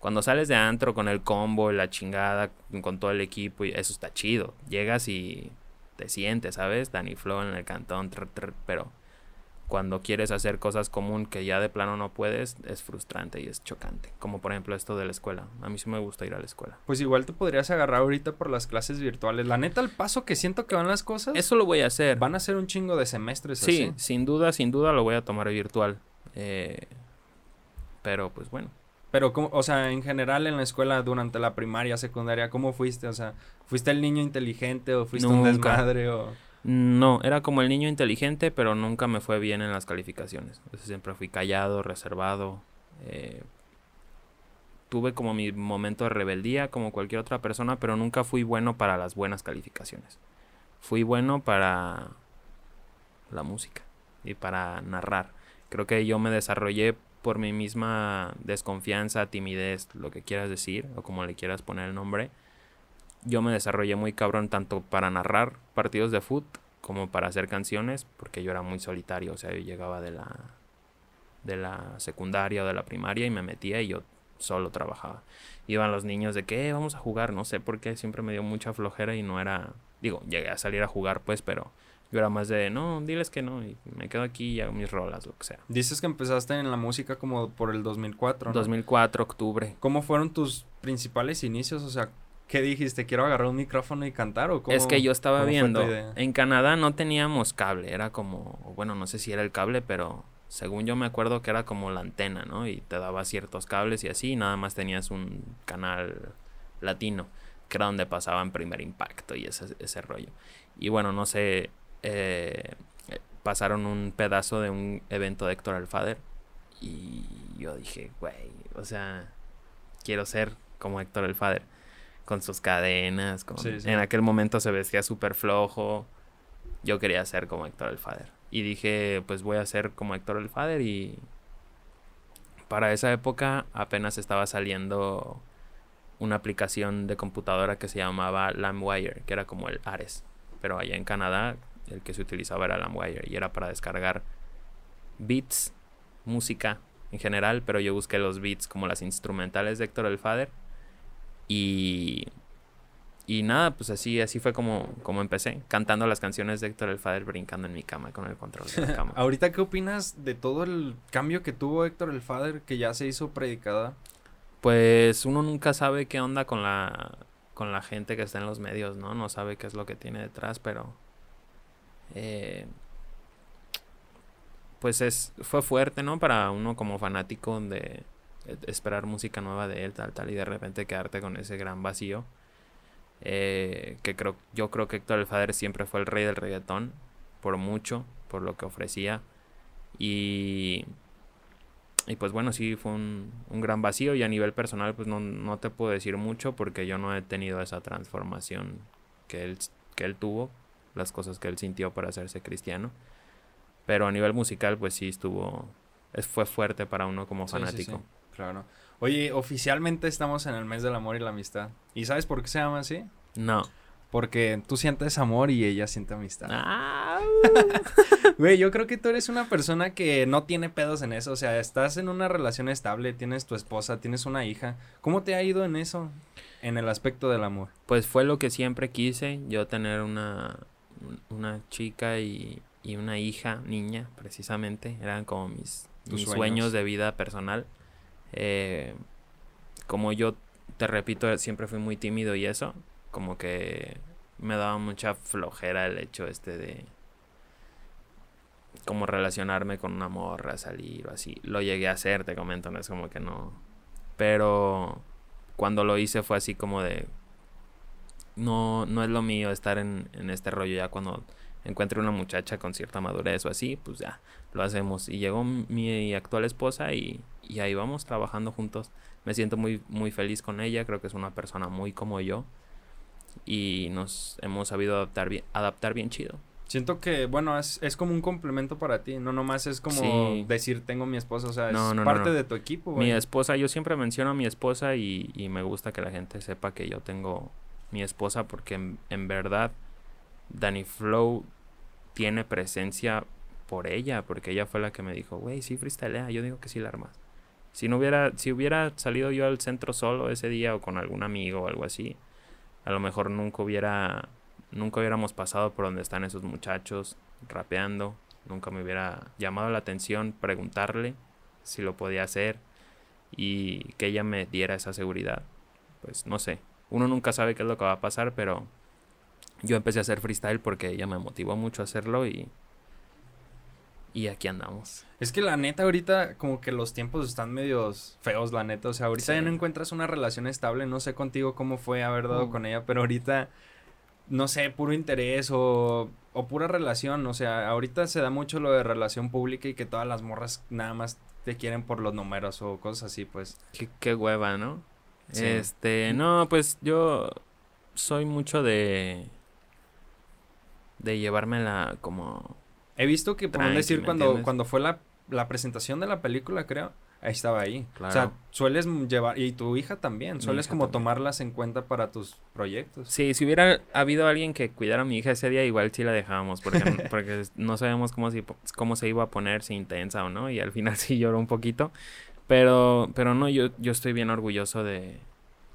cuando sales de antro con el combo, la chingada, con todo el equipo, y eso está chido. Llegas y te sientes, ¿sabes? Danny Flow en el cantón, pero cuando quieres hacer cosas común que ya de plano no puedes, es frustrante y es chocante. Como por ejemplo esto de la escuela. A mí sí me gusta ir a la escuela. Pues igual te podrías agarrar ahorita por las clases virtuales. La neta, el paso que siento que van las cosas. Eso lo voy a hacer. Van a ser un chingo de semestres. Sí, sin duda, sin duda lo voy a tomar virtual. Eh, pero pues bueno. Pero, o sea, en general en la escuela, durante la primaria, secundaria, ¿cómo fuiste? O sea, ¿fuiste el niño inteligente o fuiste un desmadre o...? No, era como el niño inteligente, pero nunca me fue bien en las calificaciones. siempre fui callado, reservado. Eh, tuve como mi momento de rebeldía, como cualquier otra persona, pero nunca fui bueno para las buenas calificaciones. Fui bueno para la música y para narrar. Creo que yo me desarrollé por mi misma desconfianza, timidez, lo que quieras decir, o como le quieras poner el nombre, yo me desarrollé muy cabrón tanto para narrar partidos de fútbol como para hacer canciones, porque yo era muy solitario, o sea, yo llegaba de la de la secundaria o de la primaria y me metía y yo solo trabajaba. Iban los niños de que eh, vamos a jugar, no sé por qué, siempre me dio mucha flojera y no era, digo, llegué a salir a jugar pues, pero yo era más de, no, diles que no, y me quedo aquí y hago mis rolas, lo que sea. Dices que empezaste en la música como por el 2004, ¿no? 2004, octubre. ¿Cómo fueron tus principales inicios? O sea, ¿qué dijiste? ¿Quiero agarrar un micrófono y cantar o cómo? Es que yo estaba viendo, en Canadá no teníamos cable, era como, bueno, no sé si era el cable, pero según yo me acuerdo que era como la antena, ¿no? Y te daba ciertos cables y así, y nada más tenías un canal latino, que era donde pasaban primer impacto y ese, ese rollo. Y bueno, no sé, eh, pasaron un pedazo de un evento de Héctor Alfader y yo dije, güey, o sea, quiero ser como Héctor Alfader, con sus cadenas, con... en aquel momento se vestía súper flojo, yo quería ser como Héctor Alfader. Y dije, pues voy a ser como Héctor el Fader y para esa época apenas estaba saliendo una aplicación de computadora que se llamaba LimeWire, que era como el Ares. Pero allá en Canadá el que se utilizaba era LimeWire y era para descargar beats, música en general, pero yo busqué los beats como las instrumentales de Héctor el Fader y y nada, pues así, así fue como, como empecé, cantando las canciones de Héctor el Fader, brincando en mi cama con el control de la cama. Ahorita, ¿qué opinas de todo el cambio que tuvo Héctor el Fader, que ya se hizo predicada? Pues uno nunca sabe qué onda con la, con la gente que está en los medios, ¿no? No sabe qué es lo que tiene detrás, pero... Eh, pues es, fue fuerte, ¿no? Para uno como fanático de esperar música nueva de él, tal, tal, y de repente quedarte con ese gran vacío. Eh, que creo, yo creo que Héctor el Fader siempre fue el rey del reggaetón, por mucho, por lo que ofrecía. Y, y pues bueno, sí fue un, un gran vacío y a nivel personal pues no, no, te puedo decir mucho porque yo no he tenido esa transformación que él, que él tuvo, las cosas que él sintió para hacerse cristiano. Pero a nivel musical pues sí estuvo, fue fuerte para uno como fanático. claro. Oye, oficialmente estamos en el mes del amor y la amistad. ¿Y sabes por qué se llama así? No. Porque tú sientes amor y ella siente amistad. Ah. Güey, yo creo que tú eres una persona que no tiene pedos en eso. O sea, estás en una relación estable, tienes tu esposa, tienes una hija. ¿Cómo te ha ido en eso? En el aspecto del amor. Pues fue lo que siempre quise, yo tener una, una chica y, y una hija, niña, precisamente. Eran como mis, mis sueños de vida personal. Eh, como yo te repito, siempre fui muy tímido y eso, como que me daba mucha flojera el hecho este de como relacionarme con una morra, salir o así. Lo llegué a hacer, te comento, no es como que no. Pero cuando lo hice fue así como de no, no es lo mío estar en, en este rollo ya cuando encuentre una muchacha con cierta madurez o así, pues ya, lo hacemos. Y llegó mi actual esposa y, y ahí vamos trabajando juntos. Me siento muy, muy feliz con ella, creo que es una persona muy como yo y nos hemos sabido adaptar bien, adaptar bien chido. Siento que, bueno, es, es como un complemento para ti, no nomás es como decir tengo mi esposa, o sea, es parte de tu equipo. Mi esposa, yo siempre menciono a mi esposa y, y, me gusta que la gente sepa que yo tengo mi esposa porque en, verdad Danny Flow tiene presencia por ella, porque ella fue la que me dijo, güey, sí freestylea, yo digo que sí la armas. Si no hubiera, si hubiera salido yo al centro solo ese día o con algún amigo o algo así, a lo mejor nunca hubiera, nunca hubiéramos pasado por donde están esos muchachos rapeando, nunca me hubiera llamado la atención preguntarle si lo podía hacer y que ella me diera esa seguridad. Pues no sé, uno nunca sabe qué es lo que va a pasar, pero yo empecé a hacer freestyle porque ella me motivó mucho a hacerlo y y aquí andamos. Es que la neta ahorita como que los tiempos están medios feos, la neta. O sea, ahorita ya no encuentras una relación estable. No sé contigo cómo fue haber dado mm. con ella, pero ahorita, no sé, puro interés o, o pura relación. O sea, ahorita se da mucho lo de relación pública y que todas las morras nada más te quieren por los números o cosas así, pues. Qué, qué hueva, ¿no? Este, no, pues yo soy mucho de de llevármela como He visto que, por decir, cuando, cuando fue la, la presentación de la película, creo, ahí estaba ahí. O sea, sueles llevar, y tu hija también, sueles como tomarlas en cuenta para tus proyectos. Sí, si hubiera habido alguien que cuidara a mi hija ese día, igual sí la dejábamos, porque, porque no sabemos cómo se, cómo se iba a poner, si intensa o no, y al final sí lloró un poquito. Pero, pero no, yo, yo estoy bien orgulloso de...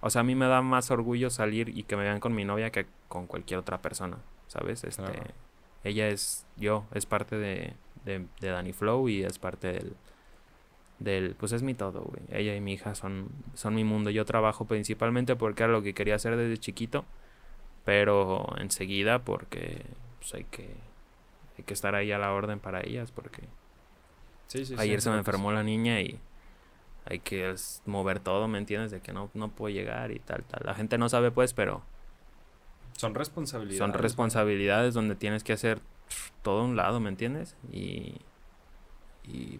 O sea, a mí me da más orgullo salir y que me vean con mi novia que con cualquier otra persona, ¿sabes? Este, Ella es yo, es parte de, de, de Danny Flow y es parte del del pues es mi todo, güey. Ella y mi hija son son mi mundo. Yo trabajo principalmente porque era lo que quería hacer desde chiquito, pero enseguida porque pues hay que hay que estar ahí a la orden para ellas porque ayer se me enfermó la niña y hay que mover todo, ¿me entiendes? De que no no puedo llegar y tal tal. La gente no sabe pues, pero son responsabilidades. Son responsabilidades donde tienes que hacer todo un lado, ¿me entiendes? Y y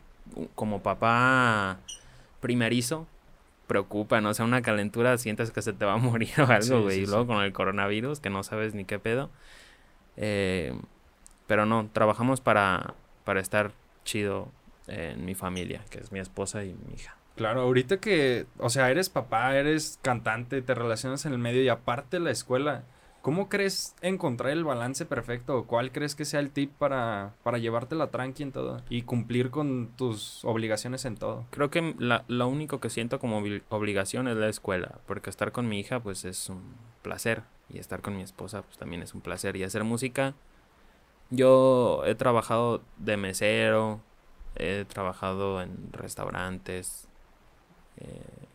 como papá primerizo, preocupa, ¿no? O sea, una calentura, sientes que se te va a morir o algo, güey. y luego con el coronavirus, que no sabes ni qué pedo. Eh, pero no, trabajamos para, para estar chido en mi familia, que es mi esposa y mi hija. Claro, ahorita que, o sea, eres papá, eres cantante, te relacionas en el medio y aparte la escuela, ¿Cómo crees encontrar el balance perfecto? ¿Cuál crees que sea el tip para, para llevártela tranqui en todo y cumplir con tus obligaciones en todo? Creo que la, lo único que siento como obligación es la escuela, porque estar con mi hija pues es un placer y estar con mi esposa pues también es un placer y hacer música. Yo he trabajado de mesero, he trabajado en restaurantes, eh,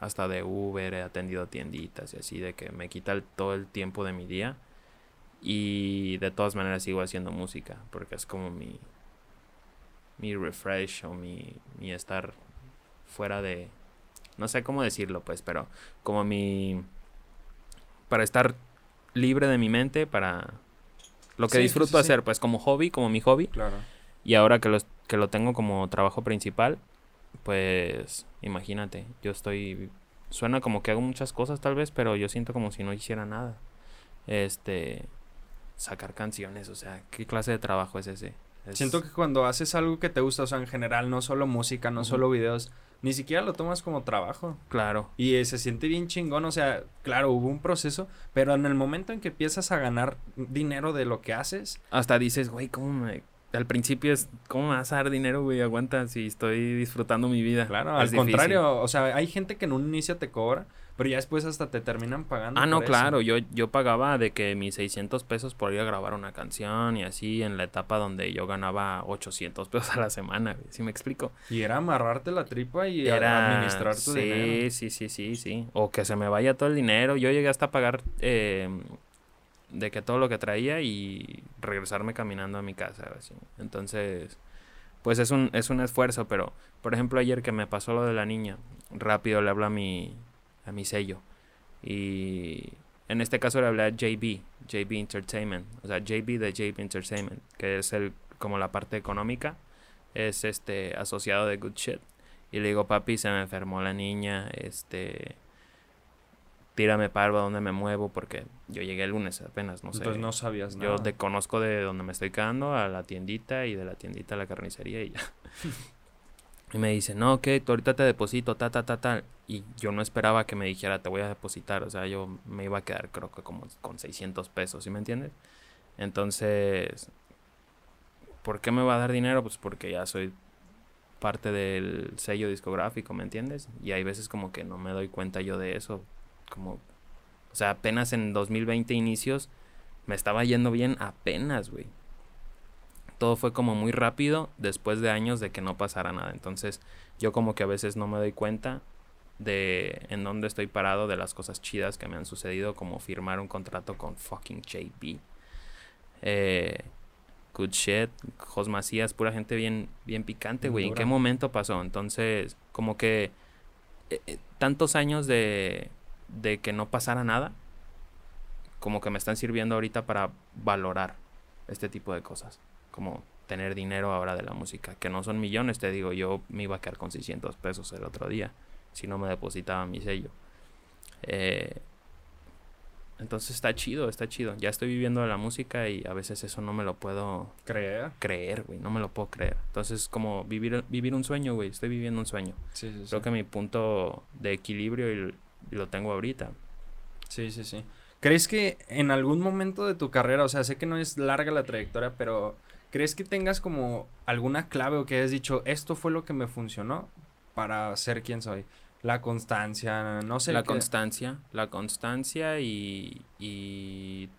hasta de Uber, he atendido tienditas y así, de que me quita todo el tiempo de mi día. Y de todas maneras sigo haciendo música, porque es como mi, mi refresh o mi, mi estar fuera de... No sé cómo decirlo, pues, pero como mi... Para estar libre de mi mente, para... Lo que disfruto hacer, pues como hobby, como mi hobby. Claro. Y ahora que, los, que lo tengo como trabajo principal, pues imagínate, yo estoy... Suena como que hago muchas cosas tal vez, pero yo siento como si no hiciera nada. Este... Sacar canciones, o sea, ¿qué clase de trabajo es ese? Siento que cuando haces algo que te gusta, o sea, en general, no solo música, no solo videos, ni siquiera lo tomas como trabajo. Claro. Y eh, se siente bien chingón, o sea, claro, hubo un proceso, pero en el momento en que empiezas a ganar dinero de lo que haces... Hasta dices, güey, ¿cómo me al principio es, ¿cómo me vas a dar dinero, güey? Aguanta si estoy disfrutando mi vida. Claro, al contrario, o sea, hay gente que en un inicio te cobra, pero ya después hasta te terminan pagando. Ah, no, claro, yo, yo pagaba de que mis 600 pesos por ir a grabar una canción y así en la etapa donde yo ganaba 800 pesos a la semana, ¿sí me explico? Y era amarrarte la tripa y era, administrar tu dinero. Sí, sí, sí, sí, sí. O que se me vaya todo el dinero. Yo llegué hasta a pagar eh, de que todo lo que traía y regresarme caminando a mi casa. Entonces, pues es un, es un esfuerzo, pero por ejemplo ayer que me pasó lo de la niña, rápido le hablo a mi, a mi sello y en este caso le hablé a JB, JB Entertainment, o sea, JB de JB Entertainment, que es el como la parte económica, es este asociado de Good Shit. Y le digo, papi, se me enfermó la niña, este, tírame parva donde me muevo porque yo llegué el lunes apenas, no sé. Entonces no sabías nada. Yo te conozco de donde me estoy quedando a la tiendita y de la tiendita a la carnicería y ya. y me dice, no, que tú ahorita te deposito, ta, ta, ta, tal. Y yo no esperaba que me dijera, te voy a depositar. O sea, yo me iba a quedar creo que como con 600 pesos, ¿sí me entiendes? Entonces, ¿por qué me va a dar dinero? Pues porque ya soy parte del sello discográfico, ¿me entiendes? Y hay veces como que no me doy cuenta yo de eso como, o sea, apenas en 2020 inicios me estaba yendo bien apenas, güey. Todo fue como muy rápido después de años de que no pasara nada. Entonces, yo como que a veces no me doy cuenta de en dónde estoy parado, de las cosas chidas que me han sucedido, como firmar un contrato con fucking JB. Eh, good shit, Jos Macías, pura gente bien, bien picante, güey. ¿En qué momento pasó? Entonces, como que eh, eh, tantos años de, de que no pasara nada, como que me están sirviendo ahorita para valorar este tipo de cosas. Como tener dinero ahora de la música, que no son millones, te digo, yo me iba a quedar con 600 pesos el otro día, si no me depositaba mi sello. Eh, Entonces está chido, está chido. Ya estoy viviendo de la música y a veces eso no me lo puedo creer. Creer, güey, no me lo puedo creer. Entonces como vivir, vivir un sueño, güey, estoy viviendo un sueño. Sí, sí, Creo que mi punto de equilibrio y, lo tengo ahorita. Sí, sí, sí. ¿Crees que en algún momento de tu carrera, o sea, sé que no es larga la trayectoria, pero ¿crees que tengas como alguna clave o que hayas dicho, esto fue lo que me funcionó para ser quien soy? La constancia, no sé. La constancia, la constancia y, y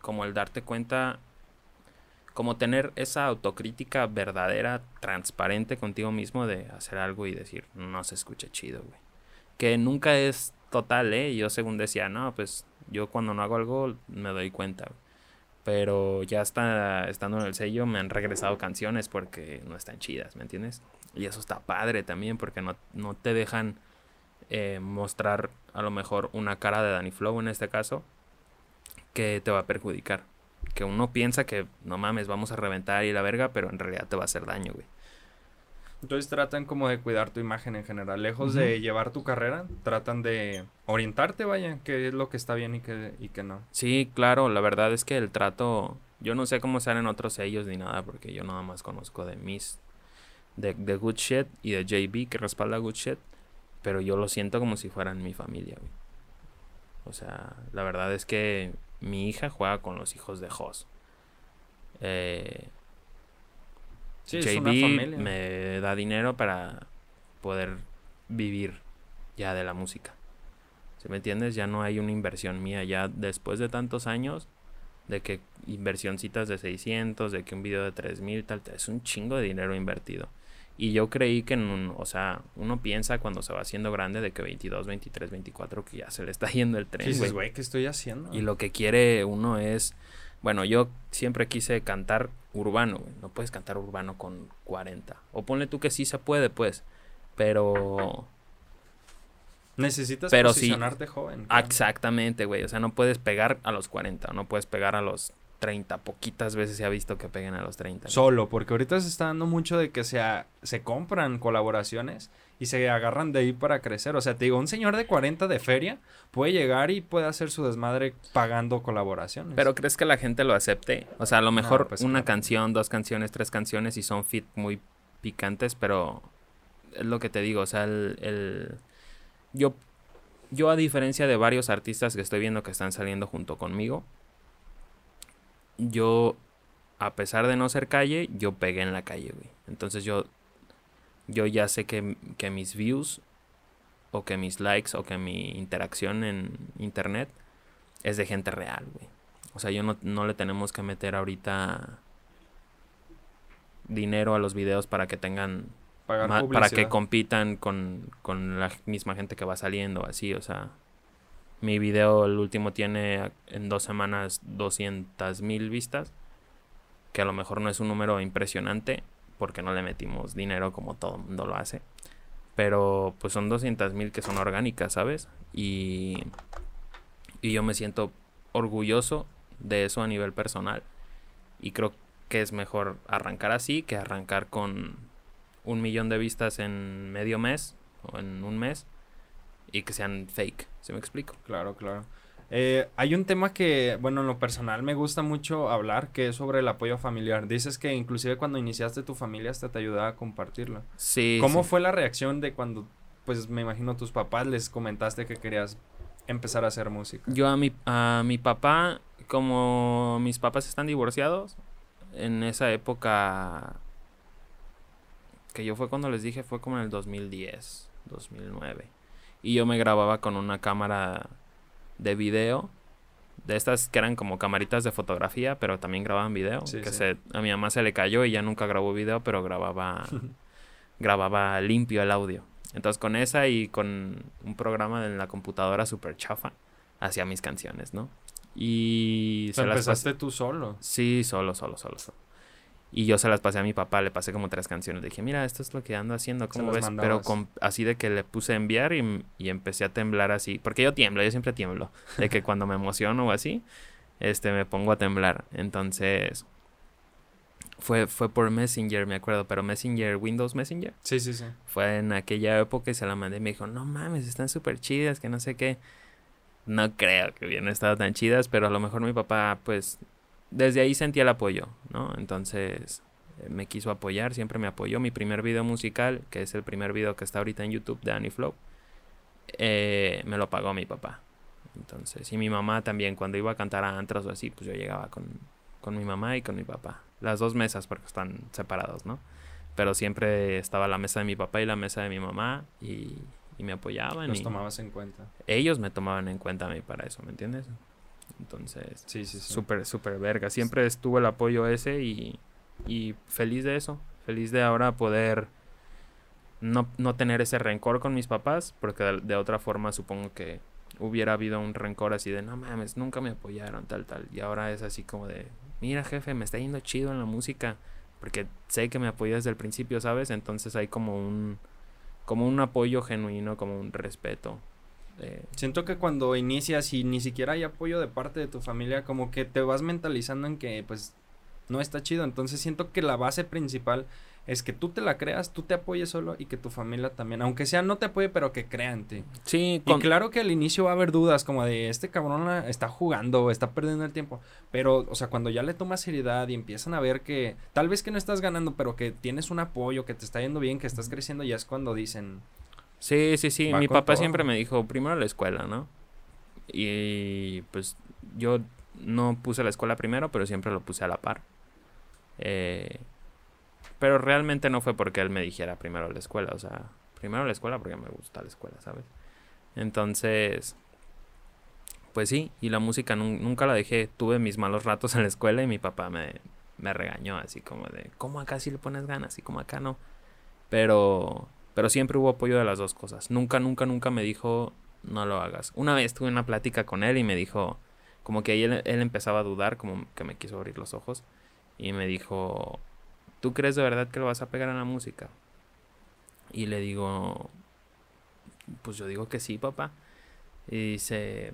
como el darte cuenta, como tener esa autocrítica verdadera, transparente contigo mismo de hacer algo y decir, no se escucha chido, güey. Que nunca es total, ¿eh? Yo según decía, no, pues yo cuando no hago algo me doy cuenta. Pero ya está, estando en el sello me han regresado canciones porque no están chidas, ¿me entiendes? Y eso está padre también porque no, no te dejan eh, mostrar a lo mejor una cara de Danny Flow en este caso que te va a perjudicar. Que uno piensa que no mames, vamos a reventar y la verga, pero en realidad te va a hacer daño, güey. Entonces tratan como de cuidar tu imagen en general. Lejos de llevar tu carrera, tratan de orientarte, vaya, qué es lo que está bien y qué, y qué no. Sí, claro, la verdad es que el trato, yo no sé cómo salen otros sellos ni nada, porque yo nada más conozco de mis de, de Good Shit y de JB que respalda Good Shit, pero yo lo siento como si fueran mi familia, O sea, la verdad es que mi hija juega con los hijos de Hoss. Eh, JB me da dinero para poder vivir ya de la música. ¿Se me entiendes? Ya no hay una inversión mía. Ya después de tantos años, de que inversioncitas de 600, de que un video de 3000, tal, es un chingo de dinero invertido. Y yo creí que, en o sea, uno piensa cuando se va haciendo grande de que 22, 23, 24, que ya se le está yendo el tren. Dices, güey, ¿qué estoy haciendo? Y lo que quiere uno es, bueno, yo siempre quise cantar urbano, güey. No puedes cantar urbano con 40. O ponle tú que sí se puede, pues. Pero... Necesitas pero posicionarte joven. Exactamente, güey. O sea, no puedes pegar a los 40, no puedes pegar a los 30. Poquitas veces se ha visto que peguen a los 30. Solo, porque ahorita se está dando mucho de que sea, se compran colaboraciones y se agarran de ahí para crecer. O sea, te digo, un señor de 40 de feria puede llegar y puede hacer su desmadre pagando colaboraciones. Pero ¿crees que la gente lo acepte? O sea, a lo mejor pues una canción, dos canciones, tres canciones y son fit muy picantes, pero es lo que te digo, o sea, el, el... Yo, yo a diferencia de varios artistas que estoy viendo que están saliendo junto conmigo, yo, a pesar de no ser calle, yo pegué en la calle, güey. Entonces yo, yo ya sé que, que mis views o que mis likes o que mi interacción en internet es de gente real, güey. O sea, yo no, no le tenemos que meter ahorita dinero a los videos para que tengan para que compitan con, con, la misma gente que va saliendo así o sea mi video, el último, tiene en dos semanas 200 mil vistas. Que a lo mejor no es un número impresionante porque no le metimos dinero como todo el mundo lo hace. Pero pues son 200 mil que son orgánicas, ¿sabes? Y, y yo me siento orgulloso de eso a nivel personal. Y creo que es mejor arrancar así que arrancar con un millón de vistas en medio mes o en un mes y que sean fake. ¿Se me explico? Claro, claro. Eh, hay un tema que, bueno, en lo personal me gusta mucho hablar, que es sobre el apoyo familiar. Dices que inclusive cuando iniciaste tu familia hasta te ayudaba a compartirlo. Sí. ¿Cómo fue la reacción de cuando, pues me imagino tus papás les comentaste que querías empezar a hacer música? Yo a mi, a mi papá, como mis papás están divorciados, en esa época que yo fue cuando les dije, fue como en el 2010, 2009. Y yo me grababa con una cámara de video. De estas que eran como camaritas de fotografía, pero también grababan video. que Se, a mi mamá se le cayó y ya nunca grabó video, pero grababa, grababa limpio el audio. Entonces con esa y con un programa en la computadora super chafa, hacía mis canciones, ¿no? Y... se empezaste tú solo. Sí, solo, solo, solo, solo. Y yo se las pasé a mi papá, le pasé como tres canciones. Le dije, mira, esto es lo que ando haciendo, ¿cómo ves? Pero con, así de que le puse a enviar y, y, empecé a temblar así. Porque yo tiemblo, yo siempre tiemblo. De que cuando me emociono o así, este, me pongo a temblar. Entonces, fue, fue por Messenger, me acuerdo, pero Messenger, Windows Messenger. Sí, sí, sí. Fue en aquella época y se la mandé y me dijo, no mames, están súper chidas, que no sé qué. no creo que hubieran estado tan chidas, pero a lo mejor mi papá, pues, desde ahí sentía el apoyo, ¿no? Entonces, eh, me quiso apoyar, siempre me apoyó. Mi primer video musical, que es el primer video que está ahorita en YouTube de Annie Flow, eh, me lo pagó mi papá. Entonces, y mi mamá también, cuando iba a cantar a antros o así, pues yo llegaba con, con mi mamá y con mi papá. Las dos mesas, porque están separados, ¿no? Pero siempre estaba la mesa de mi papá y la mesa de mi mamá y, y me apoyaban. Los tomabas en cuenta. Ellos me tomaban en cuenta a mí para eso, ¿me entiendes? Entonces, sí, sí, sí. súper, súper verga. Siempre estuvo el apoyo ese y, y feliz de eso. Feliz de ahora poder no, no tener ese rencor con mis papás, porque de, otra forma supongo que hubiera habido un rencor así de, no mames, nunca me apoyaron, tal, tal. Y ahora es así como de, mira jefe, me está yendo chido en la música, porque sé que me apoyas desde el principio, ¿sabes? Entonces hay como un, como un apoyo genuino, como un respeto. Siento que cuando inicias y ni siquiera hay apoyo de parte de tu familia, como que te vas mentalizando en que pues no está chido. Entonces siento que la base principal es que tú te la creas, tú te apoyes solo y que tu familia también, aunque sea no te apoye, pero que crean ti. Sí, y claro que al inicio va a haber dudas como de este cabrón está jugando, está perdiendo el tiempo, pero o sea, cuando ya le tomas seriedad y empiezan a ver que tal vez que no estás ganando, pero que tienes un apoyo, que te está yendo bien, que estás creciendo, ya es cuando dicen Sí, sí, sí, mi papá siempre me dijo, primero la escuela, ¿no? Y pues yo no puse la escuela primero, pero siempre lo puse a la par. Eh, pero realmente no fue porque él me dijera primero la escuela, o sea, primero la escuela porque me gusta la escuela, ¿sabes? Entonces, pues sí, y la música nunca la dejé. Tuve mis malos ratos en la escuela y mi papá me, me regañó así como de, ¿cómo acá sí le pones ganas y como acá no? Pero, pero siempre hubo apoyo de las dos cosas. Nunca, nunca, nunca me dijo, no lo hagas. Una vez tuve una plática con él y me dijo, como que él, él empezaba a dudar, como que me quiso abrir los ojos y me dijo, ¿tú crees de verdad que lo vas a pegar en la música? Y le digo, pues yo digo que sí, papá. Y dice,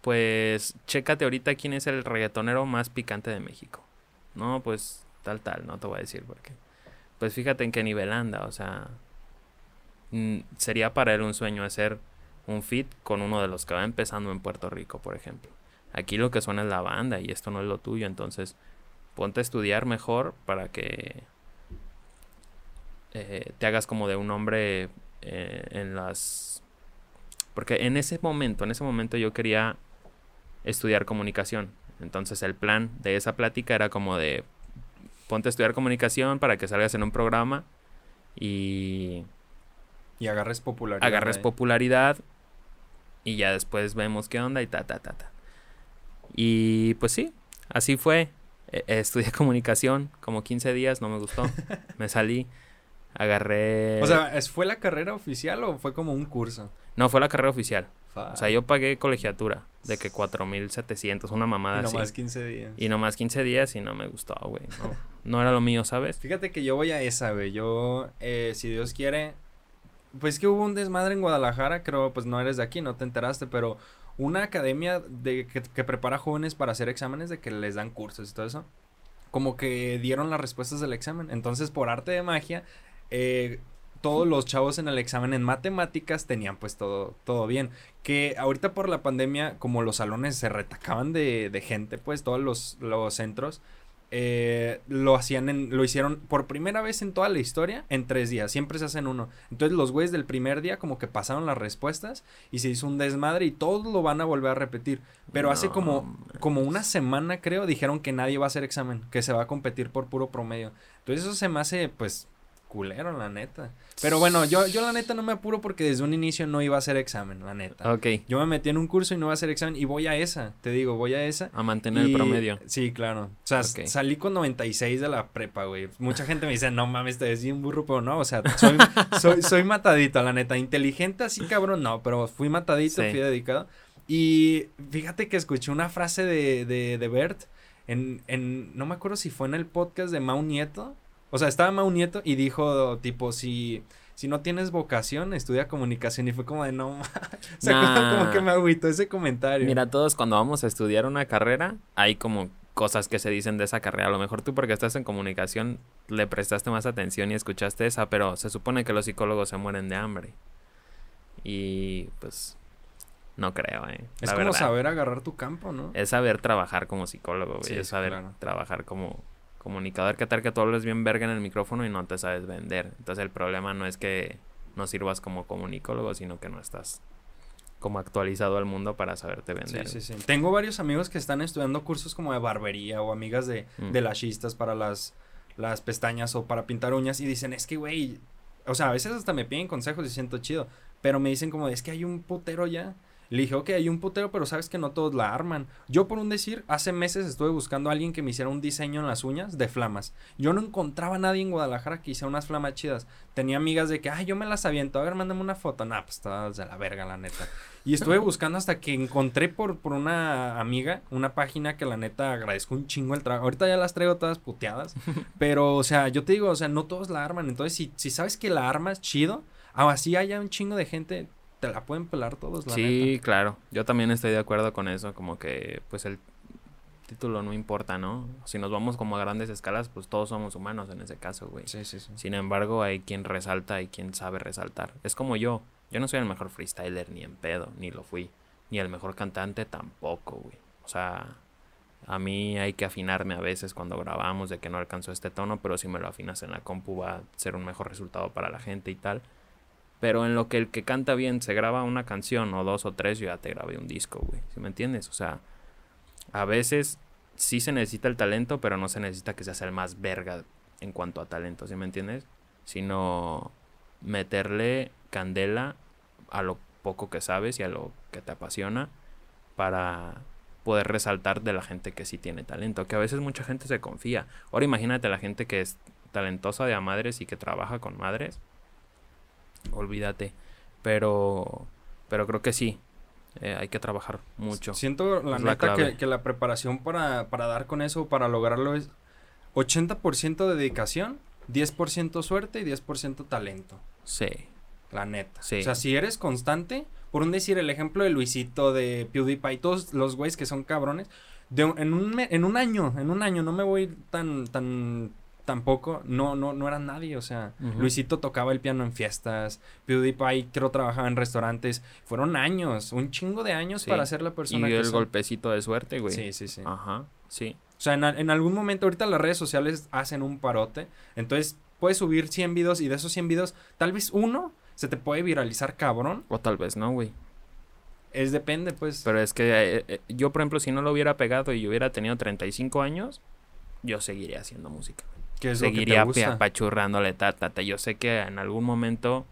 pues chécate ahorita quién es el reggaetonero más picante de México. No, pues tal, tal, no te voy a decir por qué. Pues fíjate en qué nivel anda, o sea, sería para él un sueño hacer un fit con uno de los que va empezando en Puerto Rico, por ejemplo. Aquí lo que suena es la banda y esto no es lo tuyo, entonces ponte a estudiar mejor para que eh, te hagas como de un hombre eh, en las... Porque en ese momento, en ese momento yo quería estudiar comunicación. Entonces el plan de esa plática era como de ponte a estudiar comunicación para que salgas en un programa y... Y agarres popularidad. Agarres popularidad y ya después vemos qué onda y ta, ta, ta, ta. Y pues sí, así fue. E, estudié comunicación como 15 días, no me gustó. me salí, agarré... O sea, ¿fue la carrera oficial o fue como un curso? No, fue la carrera oficial. O sea, yo pagué colegiatura de que 4.700, una mamada así. Y nomás 15 días. Y nomás 15 días y no me gustó, güey. No, era lo mío, ¿sabes? Fíjate que yo voy a esa, güey. Yo, eh, si Dios quiere, pues que hubo un desmadre en Guadalajara, creo, pues no eres de aquí, no te enteraste, pero una academia de que, prepara jóvenes para hacer exámenes, de que les dan cursos y todo eso, como que dieron las respuestas del examen. Entonces, por arte de magia, eh, todos los chavos en el examen en matemáticas tenían pues todo, todo bien. Que ahorita por la pandemia, como los salones se retacaban de, de gente, pues todos los, los centros, eh, lo hacían en, lo hicieron por primera vez en toda la historia en tres días. Siempre se hacen uno. Entonces los güeyes del primer día como que pasaron las respuestas y se hizo un desmadre y todos lo van a volver a repetir. Pero hace como, como una semana creo dijeron que nadie va a hacer examen, que se va a competir por puro promedio. Entonces eso se me hace pues culero, la neta. Pero bueno, yo, yo la neta no me apuro porque desde un inicio no iba a hacer examen, la neta. Ok. Yo me metí en un curso y no iba a hacer examen y voy a esa, te digo, voy a esa. A mantener el promedio. Sí, claro. O sea, salí con 96 de la prepa, güey. Mucha gente me dice, no mames, te decía un burro, pero no, o sea, soy, soy, soy matadito, la neta. Inteligente así, cabrón, no, pero fui matadito, fui dedicado. Y fíjate que escuché una frase de, de, de Bert en, en, no me acuerdo si fue en el podcast de Mau Nieto o sea, estaba Mau Nieto y dijo, tipo, si, si no tienes vocación, estudia comunicación. Y fue como de, no, o sea, como que me agüitó ese comentario. Mira, todos cuando vamos a estudiar una carrera, hay como cosas que se dicen de esa carrera. A lo mejor tú porque estás en comunicación le prestaste más atención y escuchaste esa, pero se supone que los psicólogos se mueren de hambre. Y pues No creo, eh. Es como saber agarrar tu campo, ¿no? Es saber trabajar como psicólogo, güey. es saber trabajar como comunicador. ¿Qué tal que tú hables bien verga en el micrófono y no te sabes vender? Entonces el problema no es que no sirvas como comunicólogo, sino que no estás como actualizado al mundo para saberte vender. Sí, sí, sí. Tengo varios amigos que están estudiando cursos como de barbería o amigas de, mm. de lashistas para las, las pestañas o para pintar uñas y dicen, es que, güey, o sea, a veces hasta me piden consejos y siento chido, pero me dicen como, es que hay un putero ya le dije, ok, hay un putero, pero sabes que no todos la arman. Yo, por un decir, hace meses estuve buscando a alguien que me hiciera un diseño en las uñas de flamas. Yo no encontraba a nadie en Guadalajara que hiciera unas flamas chidas. Tenía amigas de que, ay, yo me las aviento, a ver, mándame una foto. Nah, pues estaba de la verga, la neta. Y estuve buscando hasta que encontré por, por una amiga una página que la neta agradezco un chingo el trabajo. Ahorita ya las traigo todas puteadas. pero, o sea, yo te digo, o sea, no todos la arman. Entonces, si, si sabes que la armas chido, así haya un chingo de gente, te la pueden pelar todos, la Sí, claro. Yo también estoy de acuerdo con eso. Como que, pues, el título no importa, ¿no? Si nos vamos como a grandes escalas, pues todos somos humanos en ese caso, güey. Sí, sí, sí. Sin embargo, hay quien resalta y quien sabe resaltar. Es como yo. Yo no soy el mejor freestyler ni en pedo, ni lo fui. Ni el mejor cantante tampoco, güey. O sea, a mí hay que afinarme a veces cuando grabamos de que no alcanzó este tono, pero si me lo afinas en la compu va a ser un mejor resultado para la gente y tal. Pero en lo que el que canta bien se graba una canción o dos o tres, yo ya te grabé un disco, güey. ¿Sí me entiendes? O sea, a veces sí se necesita el talento, pero no se necesita que seas el más verga en cuanto a talento, ¿sí me entiendes? Sino meterle candela a lo poco que sabes y a lo que te apasiona para poder resaltar de la gente que sí tiene talento, que a veces mucha gente se confía. Ahora imagínate la gente que es talentosa de a madres y que trabaja con madres olvídate. Pero, pero creo que sí, eh, hay que trabajar mucho. Siento la neta que, la preparación para, para dar con eso, para lograrlo es 80% de dedicación, 10% suerte y 10% talento. Sí. La neta. Sí. O sea, si eres constante, por un decir el ejemplo de Luisito, de PewDiePie, todos los güeyes que son cabrones, de, en, un, en un año, en un año, no me voy tan, tan tampoco, no, no, no era nadie, o sea, Luisito tocaba el piano en fiestas, PewDiePie creo trabajaba en restaurantes, fueron años, un chingo de años para ser la persona y el golpecito de suerte, güey. Sí, sí, sí. Ajá, sí. O sea, en, algún momento, ahorita las redes sociales hacen un parote, entonces puedes subir 100 videos y de esos 100 videos, tal vez uno se te puede viralizar cabrón. O tal vez no, güey. Es depende, pues. Pero es que eh, eh, yo, por ejemplo, si no lo hubiera pegado y hubiera tenido 35 años, yo seguiría haciendo música seguiría apachurrándole tata. Yo sé que en algún momento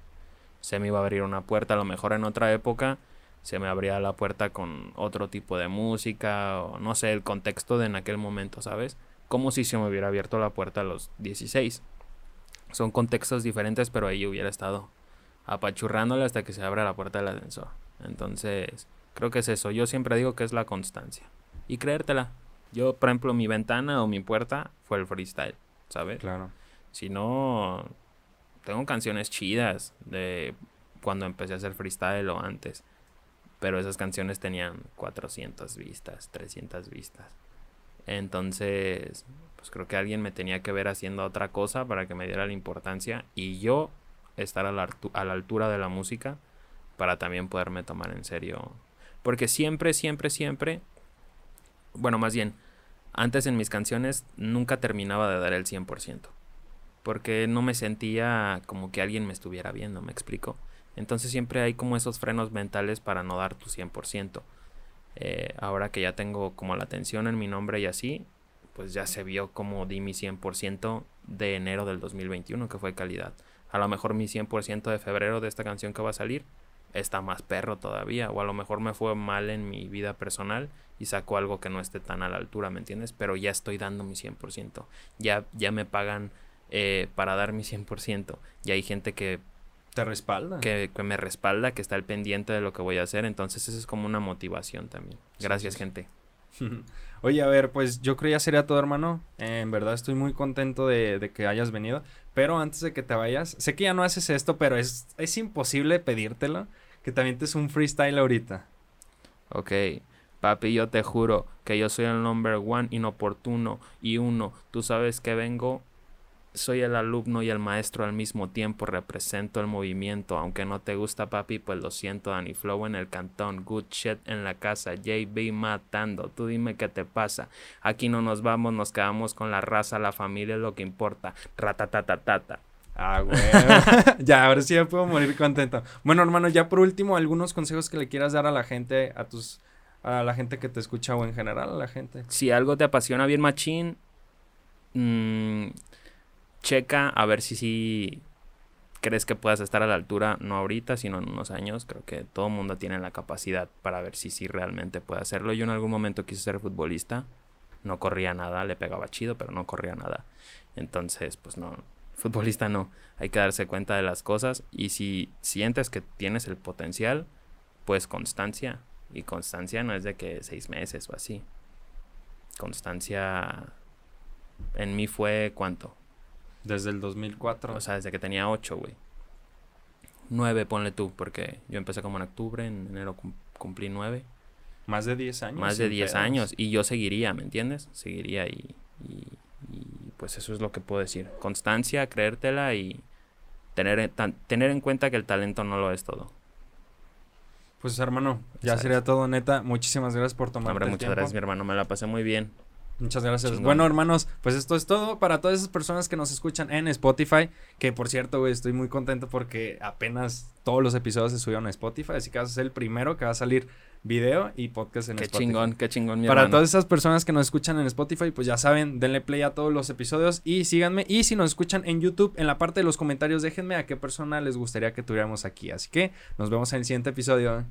se me iba a abrir una puerta, a lo mejor en otra época se me abría la puerta con otro tipo de música o no sé, el contexto de en aquel momento, ¿sabes? Como si se me hubiera abierto la puerta a los 16. Son contextos diferentes, pero ahí hubiera estado apachurrándole hasta que se abra la puerta del ascensor. Entonces, creo que es eso. Yo siempre digo que es la constancia. Y creértela. Yo, por ejemplo, mi ventana o mi puerta fue el freestyle. ¿Sabes? Claro. Si no, tengo canciones chidas de cuando empecé a hacer freestyle o antes. Pero esas canciones tenían 400 vistas, 300 vistas. Entonces, pues creo que alguien me tenía que ver haciendo otra cosa para que me diera la importancia y yo estar a la, a la altura de la música para también poderme tomar en serio. Porque siempre, siempre, siempre, bueno, más bien, antes en mis canciones nunca terminaba de dar el 100%, porque no me sentía como que alguien me estuviera viendo, me explico. Entonces siempre hay como esos frenos mentales para no dar tu 100%. Eh, ahora que ya tengo como la atención en mi nombre y así, pues ya se vio como di mi 100% de enero del 2021, que fue calidad. A lo mejor mi 100% de febrero de esta canción que va a salir está más perro todavía, o a lo mejor me fue mal en mi vida personal y saco algo que no esté tan a la altura, ¿me entiendes? Pero ya estoy dando mi 100%. Ya, ya me pagan eh, para dar mi 100%. Y hay gente que... Te respalda. Que, que, me respalda, que está al pendiente de lo que voy a hacer. Entonces eso es como una motivación también. Gracias, gente. Oye, a ver, pues yo creo ya sería todo, hermano. en verdad estoy muy contento de, de, que hayas venido. Pero antes de que te vayas, sé que ya no haces esto, pero es, es imposible pedírtelo. Que también te es un freestyle ahorita. Ok. Papi, yo te juro que yo soy el number one inoportuno y uno. Tú sabes que vengo soy el alumno y el maestro al mismo tiempo, represento el movimiento. Aunque no te gusta, papi, pues lo siento. Danny Flow en el cantón, good shit en la casa, JB matando. Tú dime qué te pasa. Aquí no nos vamos, nos quedamos con la raza, la familia es lo que importa. Ratatatatata. Ah, güey. ya, ahora sí ya puedo morir contento. Bueno, hermano, ya por último, algunos consejos que le quieras dar a la gente, a tus, a la gente que te escucha o en general a la gente. Si algo te apasiona bien, machín, mmm, checa a ver si sí crees que puedas estar a la altura, no ahorita, sino en unos años. Creo que todo el mundo tiene la capacidad para ver si sí realmente puede hacerlo. Yo en algún momento quise ser futbolista, no corría nada, le pegaba chido, pero no corría nada. Entonces, pues no, futbolista no. Hay que darse cuenta de las cosas y si sientes que tienes el potencial, pues constancia. Y constancia no es de que seis meses o así. Constancia en mí fue cuánto? Desde el 2004. O sea, desde que tenía 8, güey. 9, ponle tú, porque yo empecé como en octubre, en enero cumplí 9. Más de 10 años. Más de 10 años. Y yo seguiría, ¿me entiendes? Seguiría y, y, pues eso es lo que puedo decir. Constancia, creértela y tener, tener en cuenta que el talento no lo es todo. Pues hermano, ya sería todo, neta. Muchísimas gracias por tomar Hombre, muchas gracias, mi hermano. Me la pasé muy bien. Muchas gracias. Bueno, hermanos, pues esto es todo para todas esas personas que nos escuchan en Spotify. Que por cierto, güey, estoy muy contento porque apenas todos los episodios se subieron a Spotify. Así que vas a ser el primero que va a salir video y podcast en qué Spotify. Qué chingón, qué chingón, mi Para todas esas personas que nos escuchan en Spotify, pues ya saben, denle play a todos los episodios y síganme. Y si nos escuchan en YouTube, en la parte de los comentarios, déjenme a qué persona les gustaría que tuviéramos aquí. Así que nos vemos en el siguiente episodio.